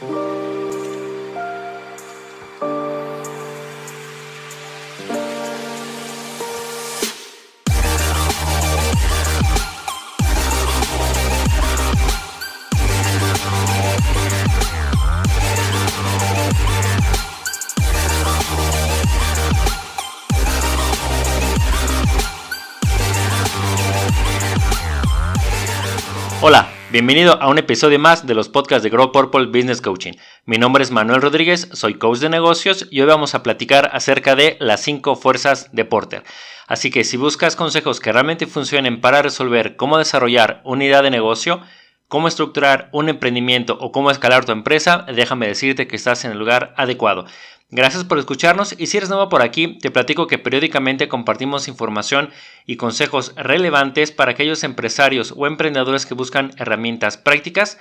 Thank. Bienvenido a un episodio más de los podcasts de Grow Purple Business Coaching. Mi nombre es Manuel Rodríguez, soy coach de negocios y hoy vamos a platicar acerca de las 5 fuerzas de Porter. Así que si buscas consejos que realmente funcionen para resolver cómo desarrollar una idea de negocio, cómo estructurar un emprendimiento o cómo escalar tu empresa, déjame decirte que estás en el lugar adecuado. Gracias por escucharnos y si eres nuevo por aquí, te platico que periódicamente compartimos información y consejos relevantes para aquellos empresarios o emprendedores que buscan herramientas prácticas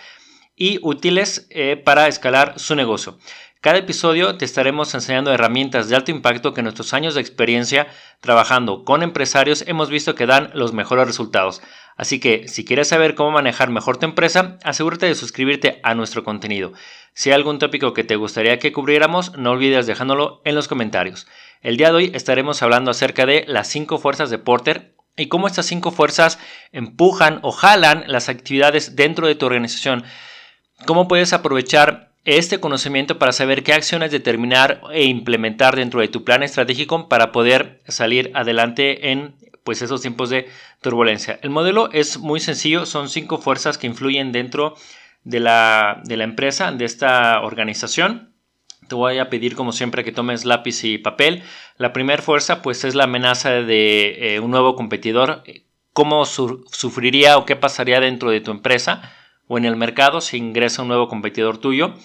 y útiles eh, para escalar su negocio. Cada episodio te estaremos enseñando herramientas de alto impacto que en nuestros años de experiencia trabajando con empresarios hemos visto que dan los mejores resultados. Así que si quieres saber cómo manejar mejor tu empresa, asegúrate de suscribirte a nuestro contenido. Si hay algún tópico que te gustaría que cubriéramos, no olvides dejándolo en los comentarios. El día de hoy estaremos hablando acerca de las 5 fuerzas de Porter y cómo estas 5 fuerzas empujan o jalan las actividades dentro de tu organización. Cómo puedes aprovechar este conocimiento para saber qué acciones determinar e implementar dentro de tu plan estratégico para poder salir adelante en pues esos tiempos de turbulencia. El modelo es muy sencillo, son cinco fuerzas que influyen dentro de la, empresa, de esta organización. Te voy a pedir como siempre que tomes lápiz y papel. La primera fuerza pues es la amenaza de eh, un nuevo competidor. ¿Cómo sufriría o qué pasaría dentro de tu empresa o en el mercado si ingresa un nuevo competidor tuyo?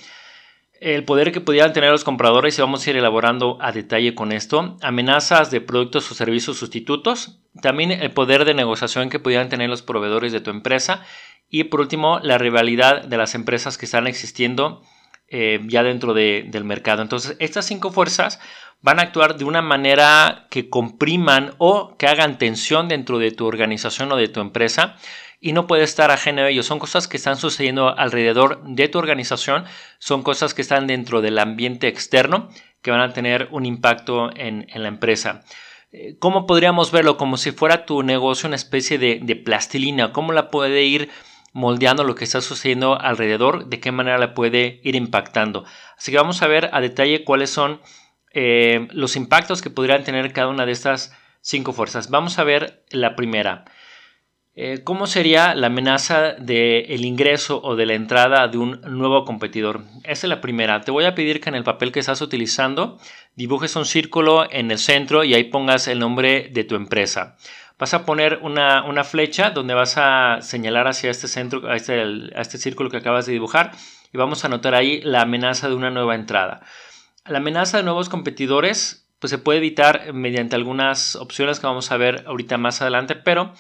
el poder que pudieran tener los compradores y vamos a ir elaborando a detalle con esto, amenazas de productos o servicios sustitutos, también el poder de negociación que pudieran tener los proveedores de tu empresa y por último la rivalidad de las empresas que están existiendo eh, ya dentro del mercado. Entonces estas cinco fuerzas van a actuar de una manera que compriman o que hagan tensión dentro de tu organización o de tu empresa y no puede estar ajeno a ello. Son cosas que están sucediendo alrededor de tu organización, son cosas que están dentro del ambiente externo que van a tener un impacto en, la empresa. Eh, ¿Cómo podríamos verlo? Como si fuera tu negocio una especie de, plastilina. ¿Cómo la puede ir moldeando lo que está sucediendo alrededor? ¿De qué manera la puede ir impactando? Así que vamos a ver a detalle cuáles son eh, los impactos que podrían tener cada una de estas cinco fuerzas. Vamos a ver la primera. Eh, ¿Cómo sería la amenaza del ingreso o de la entrada de un nuevo competidor? Esa es la primera. Te voy a pedir que en el papel que estás utilizando dibujes un círculo en el centro y ahí pongas el nombre de tu empresa. Vas a poner una, flecha donde vas a señalar hacia este centro, a este, este círculo que acabas de dibujar y vamos a anotar ahí la amenaza de una nueva entrada. La amenaza de nuevos competidores pues se puede evitar mediante algunas opciones que vamos a ver ahorita más adelante, pero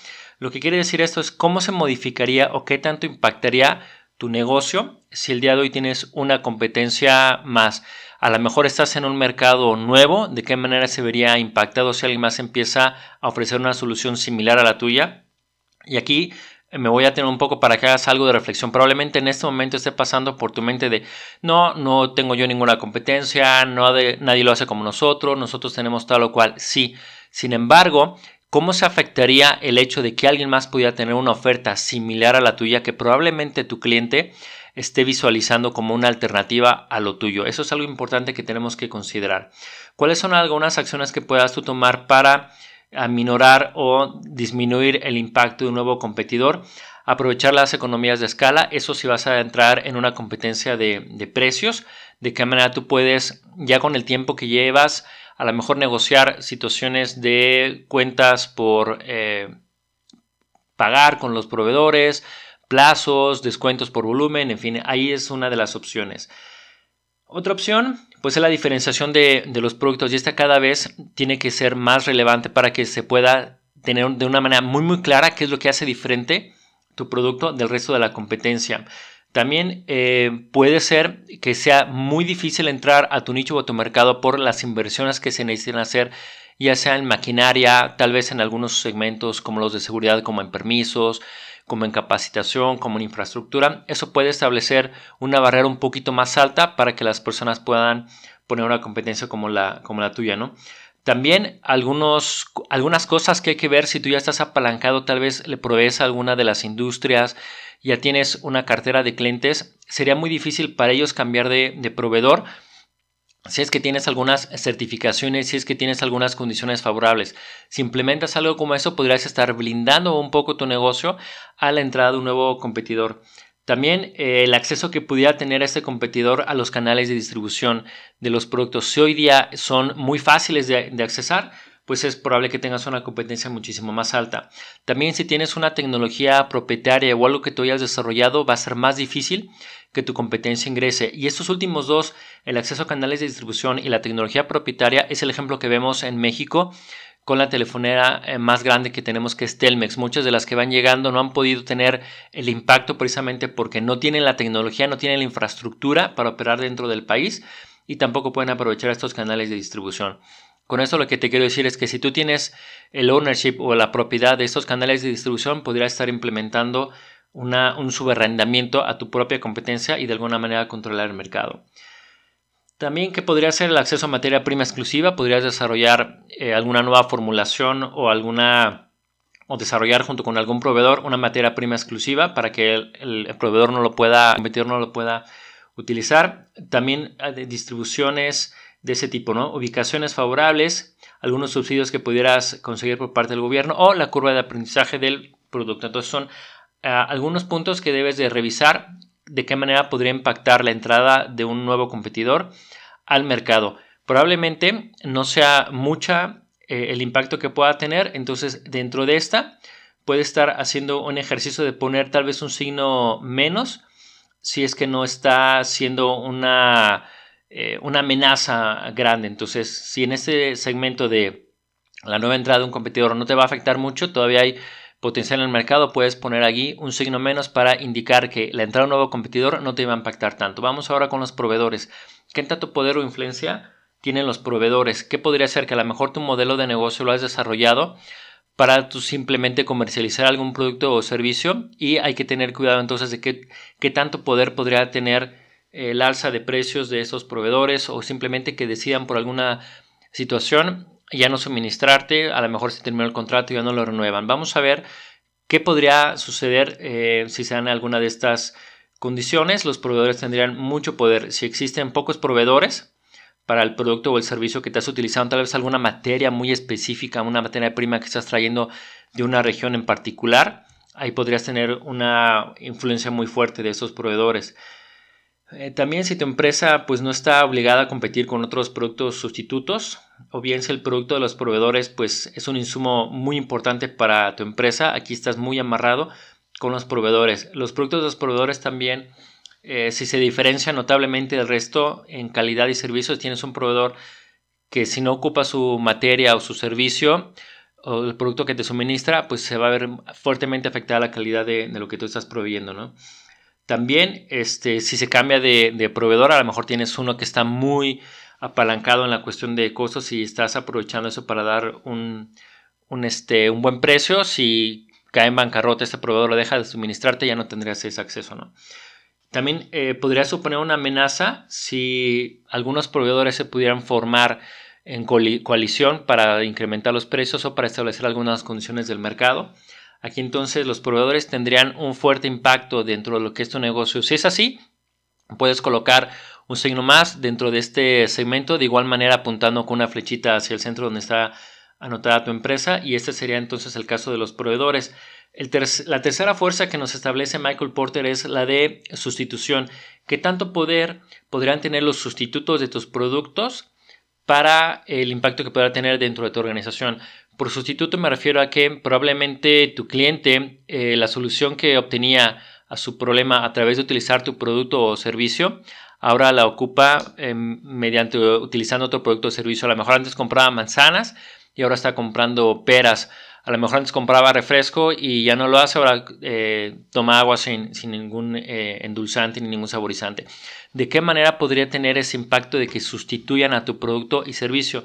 lo que quiere decir esto es cómo se modificaría o qué tanto impactaría tu negocio si el día de hoy tienes una competencia más. A lo mejor estás en un mercado nuevo, de qué manera se vería impactado si alguien más empieza a ofrecer una solución similar a la tuya. Y aquí me voy a tener un poco para que hagas algo de reflexión. Probablemente en este momento esté pasando por tu mente de no, no tengo yo ninguna competencia, no nadie lo hace como nosotros, nosotros tenemos tal o cual. Sí, sin embargo, ¿Cómo se afectaría el hecho de que alguien más pudiera tener una oferta similar a la tuya que probablemente tu cliente esté visualizando como una alternativa a lo tuyo? Eso es algo importante que tenemos que considerar. ¿Cuáles son algunas acciones que puedas tú tomar para aminorar o disminuir el impacto de un nuevo competidor? Aprovechar las economías de escala, eso si vas a entrar en una competencia de, de precios, de qué manera tú puedes, ya con el tiempo que llevas, a lo mejor negociar situaciones de cuentas por eh, pagar con los proveedores, plazos, descuentos por volumen, en fin, ahí es una de las opciones. Otra opción, pues es la diferenciación de, de los productos y esta cada vez tiene que ser más relevante para que se pueda tener de una manera muy muy clara qué es lo que hace diferente tu producto del resto de la competencia. También eh, puede ser que sea muy difícil entrar a tu nicho o a tu mercado por las inversiones que se necesitan hacer, ya sea en maquinaria, tal vez en algunos segmentos como los de seguridad, como en permisos, como en capacitación, como en infraestructura, eso puede establecer una barrera un poquito más alta para que las personas puedan poner una competencia como la, como la tuya, ¿no? También algunos, algunas cosas que hay que ver si tú ya estás apalancado, tal vez le provees a alguna de las industrias, ya tienes una cartera de clientes, sería muy difícil para ellos cambiar de, proveedor si es que tienes algunas certificaciones, si es que tienes algunas condiciones favorables. Si implementas algo como eso, podrías estar blindando un poco tu negocio a la entrada de un nuevo competidor. También eh, el acceso que pudiera tener este competidor a los canales de distribución de los productos. Si hoy día son muy fáciles de, de accesar, pues es probable que tengas una competencia muchísimo más alta. También si tienes una tecnología propietaria o algo que tú hayas desarrollado, va a ser más difícil que tu competencia ingrese. Y estos últimos dos, el acceso a canales de distribución y la tecnología propietaria, es el ejemplo que vemos en México con la telefonera eh, más grande que tenemos que es Telmex. Muchas de las que van llegando no han podido tener el impacto precisamente porque no tienen la tecnología, no tienen la infraestructura para operar dentro del país y tampoco pueden aprovechar estos canales de distribución. Con esto lo que te quiero decir es que si tú tienes el ownership o la propiedad de estos canales de distribución, podrías estar implementando un subarrendamiento a tu propia competencia y de alguna manera controlar el mercado. También que podría ser el acceso a materia prima exclusiva, podrías desarrollar eh, alguna nueva formulación o alguna o desarrollar junto con algún proveedor una materia prima exclusiva para que el, proveedor no lo pueda, el competidor no lo pueda utilizar. También eh, distribuciones de ese tipo, ¿no? Ubicaciones favorables, algunos subsidios que pudieras conseguir por parte del gobierno o la curva de aprendizaje del producto. Entonces son algunos puntos que debes de revisar de qué manera podría impactar la entrada de un nuevo competidor al mercado. Probablemente no sea mucha eh, el impacto que pueda tener, entonces dentro de esta puede estar haciendo un ejercicio de poner tal vez un signo menos si es que no está siendo una, eh, una amenaza grande. Entonces, si en este segmento de la nueva entrada de un competidor no te va a afectar mucho, todavía hay potencial en el mercado, puedes poner aquí un signo menos para indicar que la entrada de un nuevo competidor no te va a impactar tanto. Vamos ahora con los proveedores. ¿Qué tanto poder o influencia tienen los proveedores? ¿Qué podría ser que a lo mejor tu modelo de negocio lo has desarrollado para simplemente comercializar algún producto o servicio y hay que tener cuidado entonces de qué, qué tanto poder podría tener el alza de precios de esos proveedores o simplemente que decidan por alguna situación ya no suministrarte, a lo mejor se terminó el contrato y ya no lo renuevan. Vamos a ver qué podría suceder eh, si se dan alguna de estas condiciones. Los proveedores tendrían mucho poder. Si existen pocos proveedores para el producto o el servicio que estás utilizando, tal vez alguna materia muy específica, una materia prima que estás trayendo de una región en particular, ahí podrías tener una influencia muy fuerte de esos proveedores. Eh, también si tu empresa pues no está obligada a competir con otros productos sustitutos o bien si el producto de los proveedores pues es un insumo muy importante para tu empresa, aquí estás muy amarrado con los proveedores. Los productos de los proveedores también eh, si se diferencian notablemente del resto en calidad y servicios, tienes un proveedor que si no ocupa su materia o su servicio o el producto que te suministra, pues se va a ver fuertemente afectada la calidad de, de lo que tú estás proveyendo, ¿no? También, este, si se cambia de, proveedor, a lo mejor tienes uno que está muy apalancado en la cuestión de costos y estás aprovechando eso para dar un, este, un buen precio. Si cae en bancarrota este proveedor lo deja de suministrarte, ya no tendrías ese acceso. También eh, podría suponer una amenaza si algunos proveedores se pudieran formar en coalición para incrementar los precios o para establecer algunas condiciones del mercado. Aquí entonces los proveedores tendrían un fuerte impacto dentro de lo que es tu negocio. Si es así, puedes colocar un signo más dentro de este segmento, de igual manera apuntando con una flechita hacia el centro donde está anotada tu empresa y este sería entonces el caso de los proveedores. la tercera fuerza que nos establece Michael Porter es la de sustitución. ¿Qué tanto poder podrían tener los sustitutos de tus productos para el impacto que pueda tener dentro de tu organización? Por sustituto me refiero a que probablemente tu cliente, eh, la solución que obtenía a su problema a través de utilizar tu producto o servicio, ahora la ocupa em, mediante utilizando otro producto o servicio. A lo mejor antes compraba manzanas y ahora está comprando peras. A lo mejor antes compraba refresco y ya no lo hace, ahora eh, toma agua sin, ningún eh, endulzante ni ningún saborizante. ¿De qué manera podría tener ese impacto de que sustituyan a tu producto y servicio?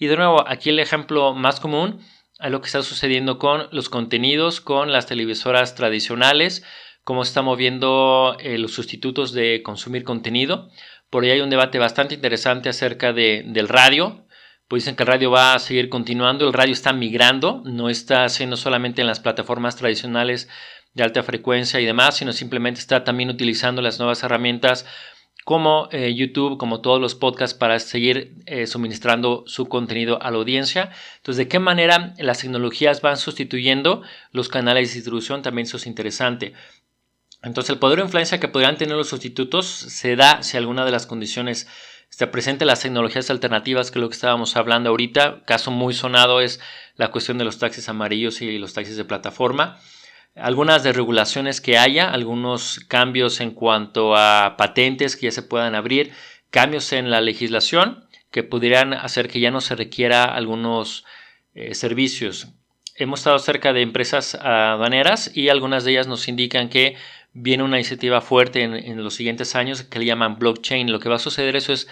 Y de nuevo, aquí el ejemplo más común a lo que está sucediendo con los contenidos, con las televisoras tradicionales, cómo se están moviendo eh, los sustitutos de consumir contenido. Por ahí hay un debate bastante interesante acerca de, del radio. Pues dicen que el radio va a seguir continuando, el radio está migrando, no está haciendo solamente en las plataformas tradicionales de alta frecuencia y demás, sino simplemente está también utilizando las nuevas herramientas como eh, YouTube, como todos los podcasts, para seguir eh, suministrando su contenido a la audiencia. Entonces, ¿de qué manera las tecnologías van sustituyendo los canales de distribución? También eso es interesante. Entonces, el poder o influencia que podrían tener los sustitutos se da si alguna de las condiciones está presente. Las tecnologías alternativas, que es lo que estábamos hablando ahorita, caso muy sonado es la cuestión de los taxis amarillos y los taxis de plataforma algunas desregulaciones que haya, algunos cambios en cuanto a patentes que ya se puedan abrir, cambios en la legislación que pudieran hacer que ya no se requiera algunos eh, servicios. Hemos estado cerca de empresas aduaneras y algunas de ellas nos indican que viene una iniciativa fuerte en, en los siguientes años que le llaman blockchain. Lo que va a suceder eso es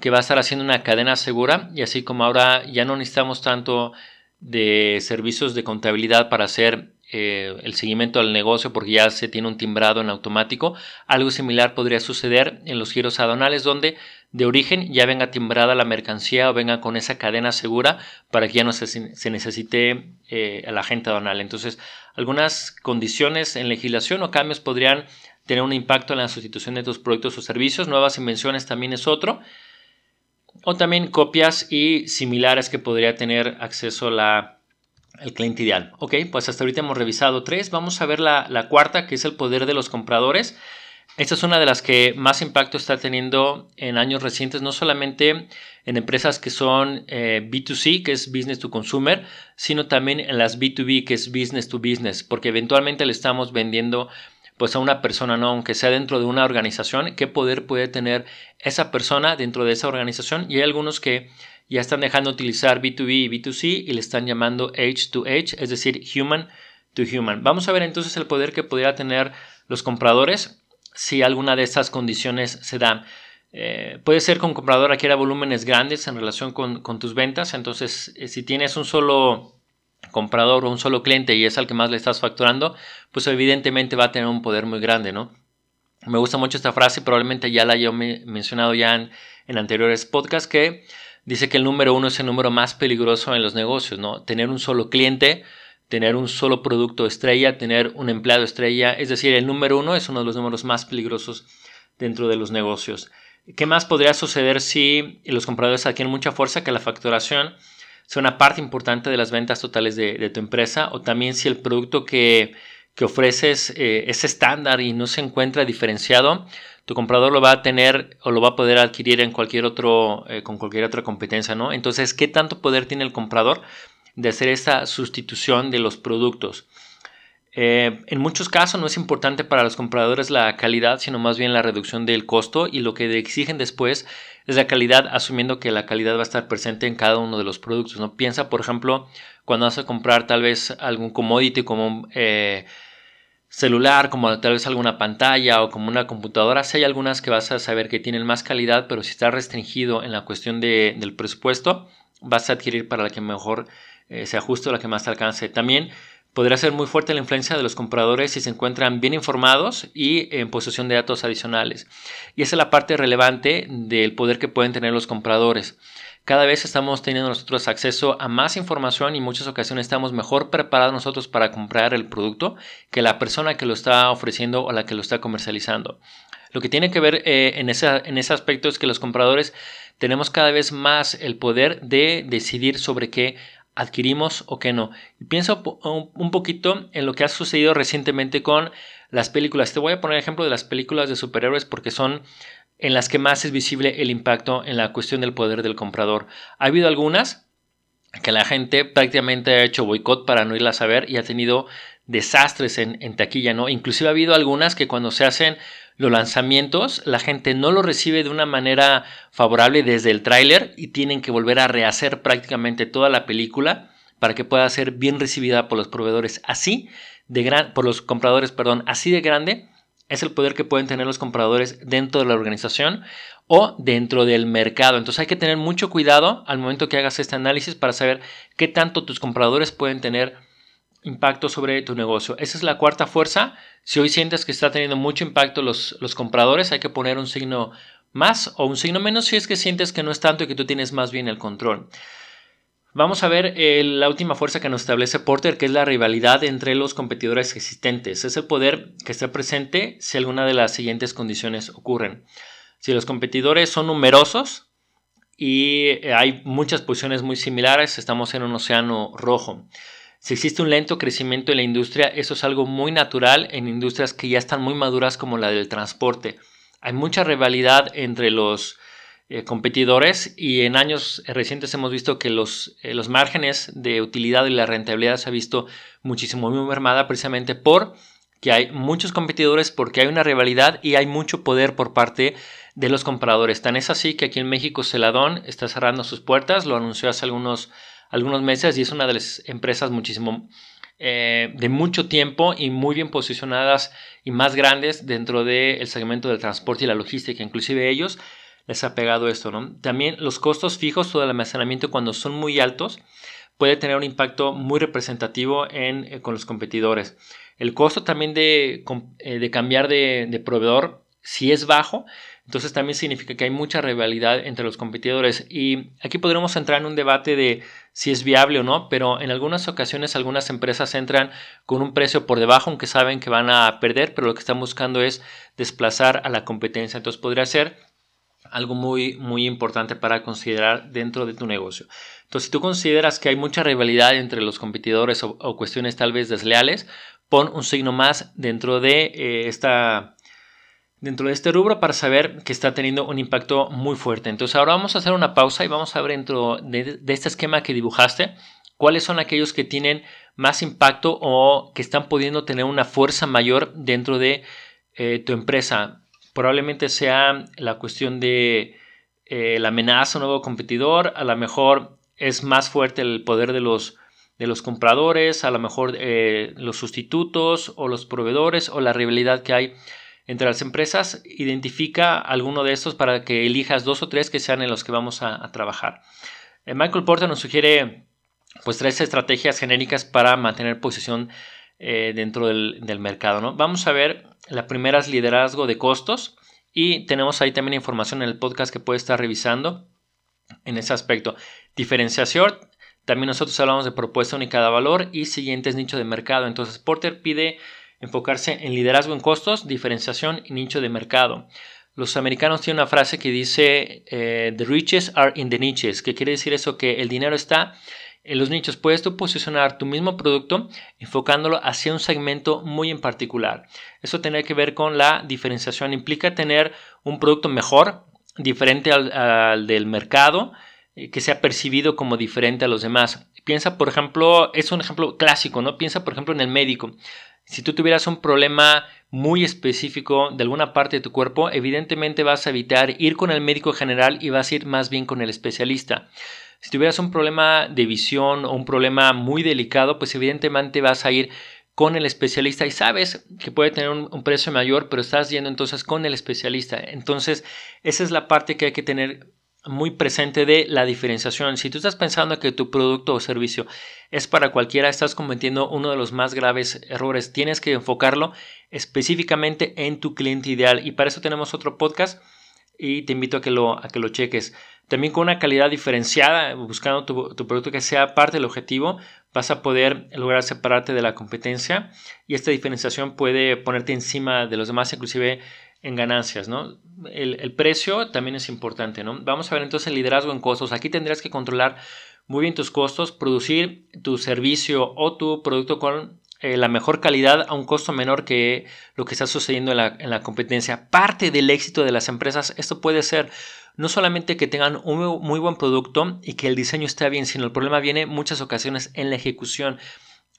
que va a estar haciendo una cadena segura y así como ahora ya no necesitamos tanto de servicios de contabilidad para hacer eh, el seguimiento al negocio porque ya se tiene un timbrado en automático. Algo similar podría suceder en los giros aduanales donde de origen ya venga timbrada la mercancía o venga con esa cadena segura para que ya no se, necesite eh, el agente aduanal. Entonces, algunas condiciones en legislación o cambios podrían tener un impacto en la sustitución de tus productos o servicios. Nuevas invenciones también es otro. O también copias y similares que podría tener acceso la el cliente ideal. Ok, pues hasta ahorita hemos revisado tres. Vamos a ver la, cuarta, que es el poder de los compradores. Esta es una de las que más impacto está teniendo en años recientes, no solamente en empresas que son eh, B2C, que es business to consumer, sino también en las B2B, que es business to business, porque eventualmente le estamos vendiendo pues a una persona, ¿no? Aunque sea dentro de una organización, ¿qué poder puede tener esa persona dentro de esa organización? Y hay algunos que ya están dejando de utilizar B2B y B2C y le están llamando H to H, es decir, human to human. Vamos a ver entonces el poder que podría tener los compradores si alguna de estas condiciones se dan. Eh, puede ser que un comprador adquiera volúmenes grandes en relación con, tus ventas, entonces eh, si tienes un solo comprador o un solo cliente y es al que más le estás facturando, pues evidentemente va a tener un poder muy grande, ¿no? Me gusta mucho esta frase, probablemente ya la he mencionado ya en, en anteriores podcasts, que dice que el número uno es el número más peligroso en los negocios, ¿no? Tener un solo cliente, tener un solo producto estrella, tener un empleado estrella, es decir, el número uno es uno de los números más peligrosos dentro de los negocios. ¿Qué más podría suceder si los compradores adquieren mucha fuerza que la facturación sea una parte importante de las ventas totales de, tu empresa o también si el producto que, ofreces eh, es estándar y no se encuentra diferenciado, tu comprador lo va a tener o lo va a poder adquirir en cualquier otro, eh, con cualquier otra competencia, ¿no? Entonces, ¿qué tanto poder tiene el comprador de hacer esta sustitución de los productos? Eh, en muchos casos no es importante para los compradores la calidad, sino más bien la reducción del costo y lo que exigen después es la calidad, asumiendo que la calidad va a estar presente en cada uno de los productos. ¿no? Piensa, por ejemplo, cuando vas a comprar tal vez algún commodity como eh, celular, como tal vez alguna pantalla o como una computadora, si hay algunas que vas a saber que tienen más calidad, pero si está restringido en la cuestión del presupuesto, vas a adquirir para la que mejor eh, se ajuste o la que más te alcance. También podría ser muy fuerte la influencia de los compradores si se encuentran bien informados y en posesión de datos adicionales. Y esa es la parte relevante del poder que pueden tener los compradores. Cada vez estamos teniendo nosotros acceso a más información y muchas ocasiones estamos mejor preparados nosotros para comprar el producto que la persona que lo está ofreciendo o la que lo está comercializando. Lo que tiene que ver eh, en, ese, en ese aspecto es que los compradores tenemos cada vez más el poder de decidir sobre qué adquirimos o qué no. Y pienso un poquito en lo que ha sucedido recientemente con las películas. Te voy a poner ejemplo de las películas de superhéroes porque son en las que más es visible el impacto en la cuestión del poder del comprador. Ha habido algunas que la gente prácticamente ha hecho boicot para no irlas a ver y ha tenido desastres en, taquilla, ¿no? Inclusive ha habido algunas que cuando se hacen los lanzamientos, la gente no lo recibe de una manera favorable desde el tráiler y tienen que volver a rehacer prácticamente toda la película para que pueda ser bien recibida por los proveedores así de gran, por los compradores, perdón, así de grande es el poder que pueden tener los compradores dentro de la organización o dentro del mercado. Entonces hay que tener mucho cuidado al momento que hagas este análisis para saber qué tanto tus compradores pueden tener impacto sobre tu negocio. Esa es la cuarta fuerza. Si hoy sientes que está teniendo mucho impacto los, los compradores, hay que poner un signo más o un signo menos si es que sientes que no es tanto y que tú tienes más bien el control. Vamos a ver eh, la última fuerza que nos establece Porter, que es la rivalidad entre los competidores existentes. Es el poder que está presente si alguna de las siguientes condiciones ocurren. Si los competidores son numerosos y eh, hay muchas posiciones muy similares, estamos en un océano rojo. Si existe un lento crecimiento en la industria, eso es algo muy natural en industrias que ya están muy maduras como la del transporte. Hay mucha rivalidad entre los eh, competidores y en años recientes hemos visto que los, eh, los márgenes de utilidad y la rentabilidad se ha visto muchísimo muy mermada precisamente por que hay muchos competidores, porque hay una rivalidad y hay mucho poder por parte de los compradores. Tan es así que aquí en México Celadón está cerrando sus puertas, lo anunció hace algunos, algunos meses y es una de las empresas muchísimo eh, de mucho tiempo y muy bien posicionadas y más grandes dentro del segmento del transporte y la logística. Inclusive ellos les ha pegado esto, ¿no? También los costos fijos, todo el almacenamiento cuando son muy altos, puede tener un impacto muy representativo en, eh, con los competidores. El costo también de, eh, de cambiar de, de, proveedor, si es bajo, entonces también significa que hay mucha rivalidad entre los competidores. Y aquí podremos entrar en un debate de si es viable o no, pero en algunas ocasiones algunas empresas entran con un precio por debajo, aunque saben que van a perder, pero lo que están buscando es desplazar a la competencia. Entonces podría ser algo muy, muy importante para considerar dentro de tu negocio. Entonces, si tú consideras que hay mucha rivalidad entre los competidores o, cuestiones tal vez desleales, pon un signo más dentro de eh, esta dentro de este rubro para saber que está teniendo un impacto muy fuerte. Entonces ahora vamos a hacer una pausa y vamos a ver dentro de, este esquema que dibujaste cuáles son aquellos que tienen más impacto o que están pudiendo tener una fuerza mayor dentro de eh, tu empresa probablemente sea la cuestión de eh, la amenaza a un nuevo competidor, a lo mejor es más fuerte el poder de los, de los compradores, a lo mejor eh, los sustitutos o los proveedores o la rivalidad que hay entre las empresas. Identifica alguno de estos para que elijas dos o tres que sean en los que vamos a, trabajar. Eh, Michael Porter nos sugiere pues tres estrategias genéricas para mantener posición dentro del, del mercado. ¿no? Vamos a ver la primera es liderazgo de costos y tenemos ahí también información en el podcast que puede estar revisando en ese aspecto. Diferenciación, también nosotros hablamos de propuesta única de valor y siguientes nicho de mercado. Entonces Porter pide enfocarse en liderazgo en costos, diferenciación y nicho de mercado. Los americanos tienen una frase que dice eh, The riches are in the niches, que quiere decir eso que el dinero está en los nichos puedes tú posicionar tu mismo producto enfocándolo hacia un segmento muy en particular. Eso tiene que ver con la diferenciación. Implica tener un producto mejor, diferente al, del mercado, eh, que sea percibido como diferente a los demás. Piensa, por ejemplo, es un ejemplo clásico, ¿no? Piensa, por ejemplo, en el médico. Si tú tuvieras un problema muy específico de alguna parte de tu cuerpo, evidentemente vas a evitar ir con el médico general y vas a ir más bien con el especialista. Si tuvieras un problema de visión o un problema muy delicado, pues evidentemente vas a ir con el especialista y sabes que puede tener un, precio mayor, pero estás yendo entonces con el especialista. Entonces, esa es la parte que hay que tener muy presente de la diferenciación. Si tú estás pensando que tu producto o servicio es para cualquiera, estás cometiendo uno de los más graves errores. Tienes que enfocarlo específicamente en tu cliente ideal. Y para eso tenemos otro podcast y te invito a que lo, a que lo cheques. También con una calidad diferenciada, buscando tu, producto que sea parte del objetivo, vas a poder lograr separarte de la competencia y esta diferenciación puede ponerte encima de los demás, inclusive en ganancias, ¿no? El, precio también es importante, ¿no? Vamos a ver entonces el liderazgo en costos. Aquí tendrás que controlar muy bien tus costos, producir tu servicio o tu producto con eh, la mejor calidad a un costo menor que lo que está sucediendo en la, en la competencia. Parte del éxito de las empresas, esto puede ser no solamente que tengan un muy buen producto y que el diseño esté bien, sino el problema viene en muchas ocasiones en la ejecución.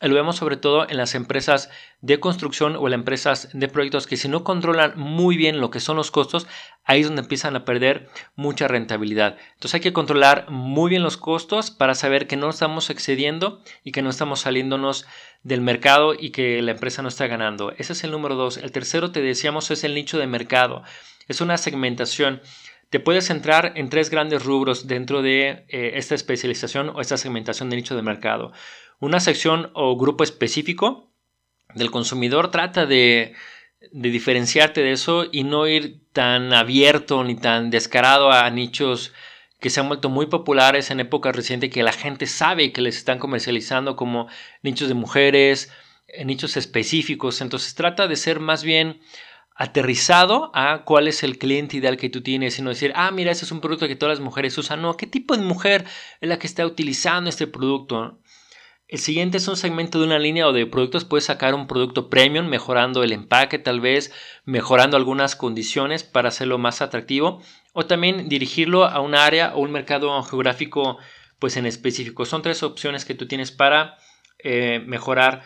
Lo vemos sobre todo en las empresas de construcción o en las empresas de proyectos que si no controlan muy bien lo que son los costos, ahí es donde empiezan a perder mucha rentabilidad. Entonces hay que controlar muy bien los costos para saber que no estamos excediendo y que no estamos saliéndonos del mercado y que la empresa no está ganando. Ese es el número dos. El tercero, te decíamos, es el nicho de mercado. Es una segmentación. Te puedes centrar en tres grandes rubros dentro de eh, esta especialización o esta segmentación de nicho de mercado. Una sección o grupo específico del consumidor trata de diferenciarte de eso y no ir tan abierto ni tan descarado a nichos que se han vuelto muy populares en épocas recientes que la gente sabe que les están comercializando como nichos de mujeres, eh, nichos específicos. Entonces trata de ser más bien aterrizado a cuál es el cliente ideal que tú tienes y no decir, ah, mira, ese es un producto que todas las mujeres usan. No, ¿qué tipo de mujer es la que está utilizando este producto? El siguiente es un segmento de una línea o de productos. Puedes sacar un producto premium mejorando el empaque tal vez, mejorando algunas condiciones para hacerlo más atractivo o también dirigirlo a un área o un mercado geográfico pues en específico. Son tres opciones que tú tienes para eh, mejorar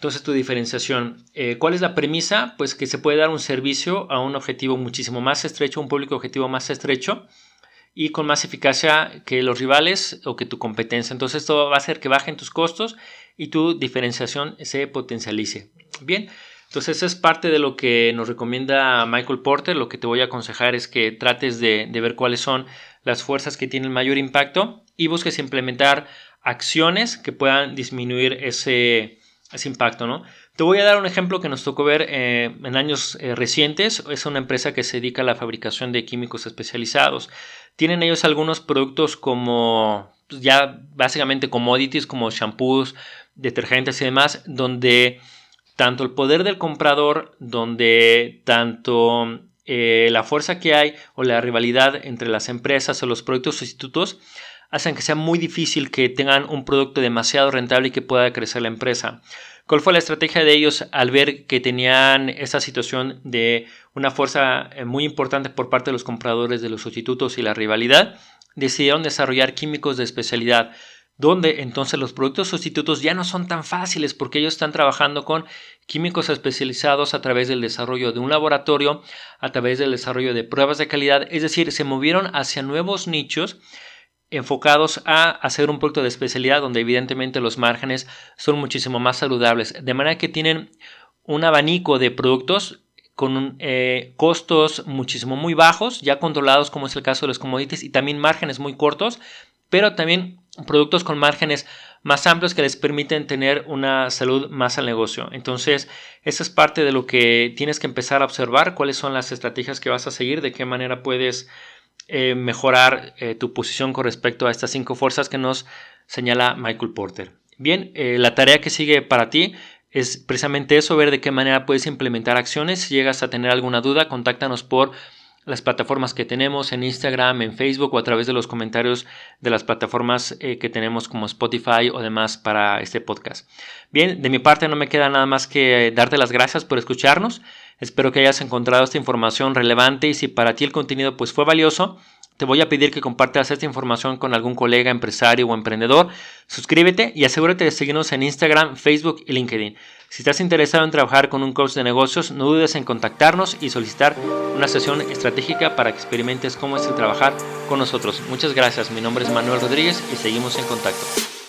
entonces tu diferenciación. Eh, ¿Cuál es la premisa? Pues que se puede dar un servicio a un objetivo muchísimo más estrecho, un público objetivo más estrecho y con más eficacia que los rivales o que tu competencia. Entonces esto va a hacer que bajen tus costos y tu diferenciación se potencialice. Bien, entonces es parte de lo que nos recomienda Michael Porter. Lo que te voy a aconsejar es que trates de, ver cuáles son las fuerzas que tienen mayor impacto y busques implementar acciones que puedan disminuir ese, ese impacto, ¿no? Te voy a dar un ejemplo que nos tocó ver eh, en años eh, recientes. Es una empresa que se dedica a la fabricación de químicos especializados. Tienen ellos algunos productos como pues, ya básicamente commodities como shampoos, detergentes y demás, donde tanto el poder del comprador, donde tanto eh, la fuerza que hay o la rivalidad entre las empresas o los productos sustitutos hacen que sea muy difícil que tengan un producto demasiado rentable y que pueda crecer la empresa. ¿Cuál fue la estrategia de ellos al ver que tenían esa situación de una fuerza eh, muy importante por parte de los compradores de los sustitutos y la rivalidad? Decidieron desarrollar químicos de especialidad, donde entonces los productos sustitutos ya no son tan fáciles porque ellos están trabajando con químicos especializados a través del desarrollo de un laboratorio, a través del desarrollo de pruebas de calidad, es decir, se movieron hacia nuevos nichos enfocados a hacer un producto de especialidad donde evidentemente los márgenes son muchísimo más saludables. De manera que tienen un abanico de productos con eh, costos muchísimo muy bajos, ya controlados como es el caso de los commodities y también márgenes muy cortos, pero también productos con márgenes más amplios que les permiten tener una salud más al negocio. Entonces, esa es parte de lo que tienes que empezar a observar, cuáles son las estrategias que vas a seguir, de qué manera puedes eh, mejorar eh, tu posición con respecto a estas cinco fuerzas que nos señala Michael Porter. Bien, eh, la tarea que sigue para ti es precisamente eso, ver de qué manera puedes implementar acciones. Si llegas a tener alguna duda, contáctanos por las plataformas que tenemos en Instagram, en Facebook o a través de los comentarios de las plataformas que tenemos como Spotify o demás para este podcast. Bien, de mi parte no me queda nada más que darte las gracias por escucharnos. Espero que hayas encontrado esta información relevante y si para ti el contenido pues fue valioso, te voy a pedir que compartas esta información con algún colega, empresario o emprendedor. Suscríbete y asegúrate de seguirnos en Instagram, Facebook y LinkedIn. Si estás interesado en trabajar con un coach de negocios, no dudes en contactarnos y solicitar una sesión estratégica para que experimentes cómo es el trabajar con nosotros. Muchas gracias, mi nombre es Manuel Rodríguez y seguimos en contacto.